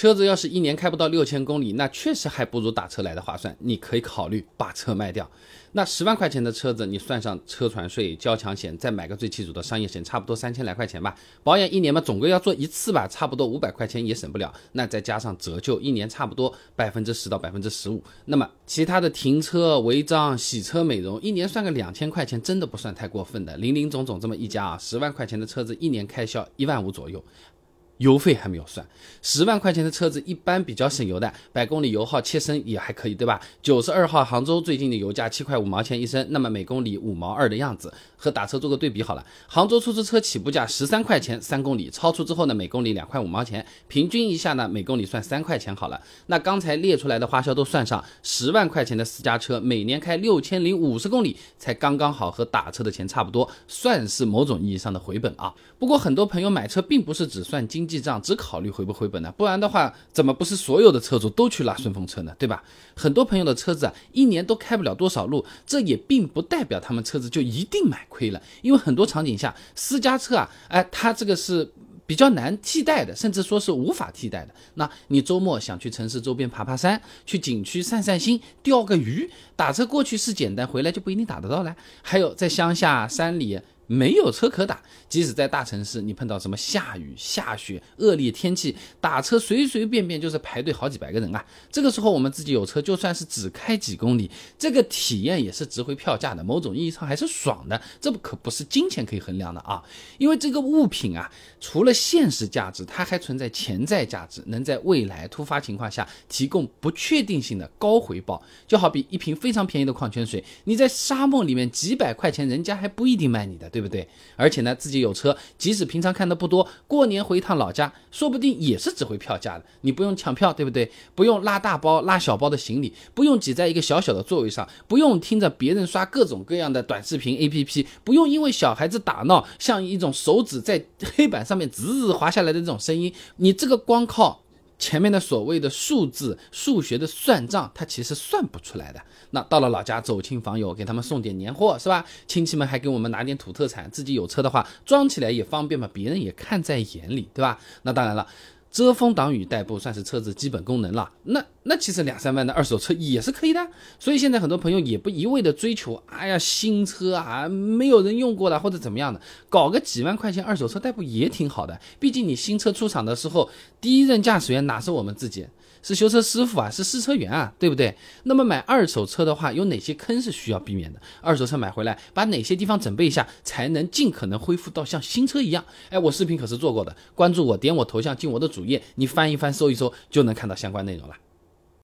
车子要是一年开不到六千公里，那确实还不如打车来的划算。你可以考虑把车卖掉。那十万块钱的车子，你算上车船税、交强险，再买个最基础的商业险，差不多三千来块钱吧。保养一年嘛，总归要做一次吧，差不多五百块钱也省不了。那再加上折旧，一年差不多百分之十到百分之十五。那么其他的停车、违章、洗车、美容，一年算个两千块钱，真的不算太过分的。零零总总这么一加啊，十万块钱的车子一年开销一万五左右。油费还没有算，十万块钱的车子一般比较省油的，百公里油耗切升也还可以，对吧？九十二号杭州最近的油价七块五毛钱一升，那么每公里五毛二的样子，和打车做个对比好了。杭州出租车起步价十三块钱三公里，超出之后呢，每公里两块五毛钱，平均一下呢，每公里算三块钱好了。那刚才列出来的花销都算上，十万块钱的私家车每年开六千零五十公里，才刚刚好和打车的钱差不多，算是某种意义上的回本啊。不过很多朋友买车并不是只算经。记账只考虑回不回本呢？不然的话，怎么不是所有的车主都去拉顺风车呢？对吧？很多朋友的车子啊，一年都开不了多少路，这也并不代表他们车子就一定买亏了。因为很多场景下，私家车啊，哎，它这个是比较难替代的，甚至说是无法替代的。那你周末想去城市周边爬爬山，去景区散散心，钓个鱼，打车过去是简单，回来就不一定打得到了。还有在乡下山里。没有车可打，即使在大城市，你碰到什么下雨、下雪、恶劣天气，打车随随便便就是排队好几百个人啊。这个时候我们自己有车，就算是只开几公里，这个体验也是值回票价的，某种意义上还是爽的。这不可不是金钱可以衡量的啊，因为这个物品啊，除了现实价值，它还存在潜在价值，能在未来突发情况下提供不确定性的高回报。就好比一瓶非常便宜的矿泉水，你在沙漠里面几百块钱，人家还不一定卖你的，对。对不对？而且呢，自己有车，即使平常看的不多，过年回一趟老家，说不定也是值回票价的。你不用抢票，对不对？不用拉大包、拉小包的行李，不用挤在一个小小的座位上，不用听着别人刷各种各样的短视频 APP，不用因为小孩子打闹，像一种手指在黑板上面滋滋滑下来的这种声音，你这个光靠。前面的所谓的数字数学的算账，他其实算不出来的。那到了老家走亲访友，给他们送点年货，是吧？亲戚们还给我们拿点土特产，自己有车的话装起来也方便嘛，别人也看在眼里，对吧？那当然了。遮风挡雨代步算是车子基本功能了，那那其实两三万的二手车也是可以的。所以现在很多朋友也不一味的追求，哎呀新车啊，没有人用过的或者怎么样的，搞个几万块钱二手车代步也挺好的。毕竟你新车出厂的时候，第一任驾驶员哪是我们自己？是修车师傅啊，是试车员啊，对不对？那么买二手车的话，有哪些坑是需要避免的？二手车买回来，把哪些地方准备一下，才能尽可能恢复到像新车一样？哎，我视频可是做过的，关注我，点我头像进我的主页，你翻一翻，搜一搜，就能看到相关内容了。